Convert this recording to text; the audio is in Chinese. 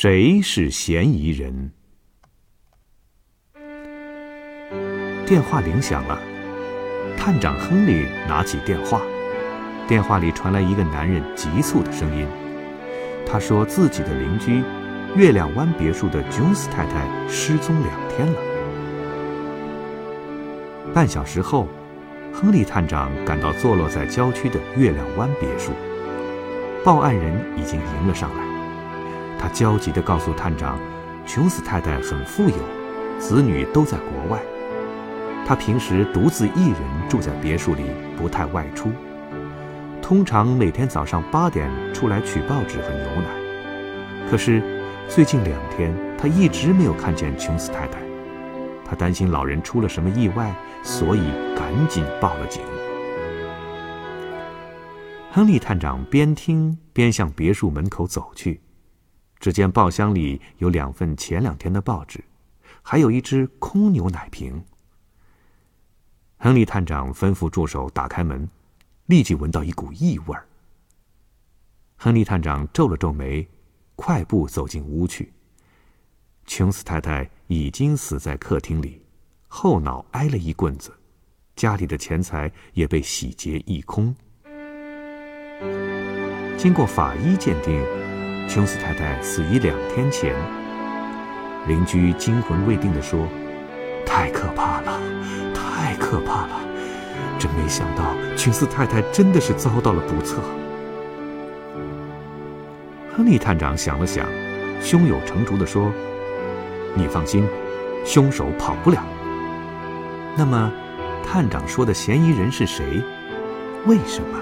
谁是嫌疑人？电话铃响了，探长亨利拿起电话，电话里传来一个男人急促的声音。他说自己的邻居月亮湾别墅的琼斯太太失踪两天了。半小时后，亨利探长赶到坐落在郊区的月亮湾别墅，报案人已经迎了上来。他焦急地告诉探长，琼斯太太很富有，子女都在国外。他平时独自一人住在别墅里，不太外出。通常每天早上八点出来取报纸和牛奶。可是最近两天，他一直没有看见琼斯太太。他担心老人出了什么意外，所以赶紧报了警。亨利探长边听边向别墅门口走去。只见报箱里有两份前两天的报纸，还有一只空牛奶瓶。亨利探长吩咐助手打开门，立即闻到一股异味儿。亨利探长皱了皱眉，快步走进屋去。琼斯太太已经死在客厅里，后脑挨了一棍子，家里的钱财也被洗劫一空。经过法医鉴定。琼斯太太死于两天前。邻居惊魂未定地说：“太可怕了，太可怕了！真没想到，琼斯太太真的是遭到了不测。”亨利探长想了想，胸有成竹地说：“你放心，凶手跑不了。那么，探长说的嫌疑人是谁？为什么？”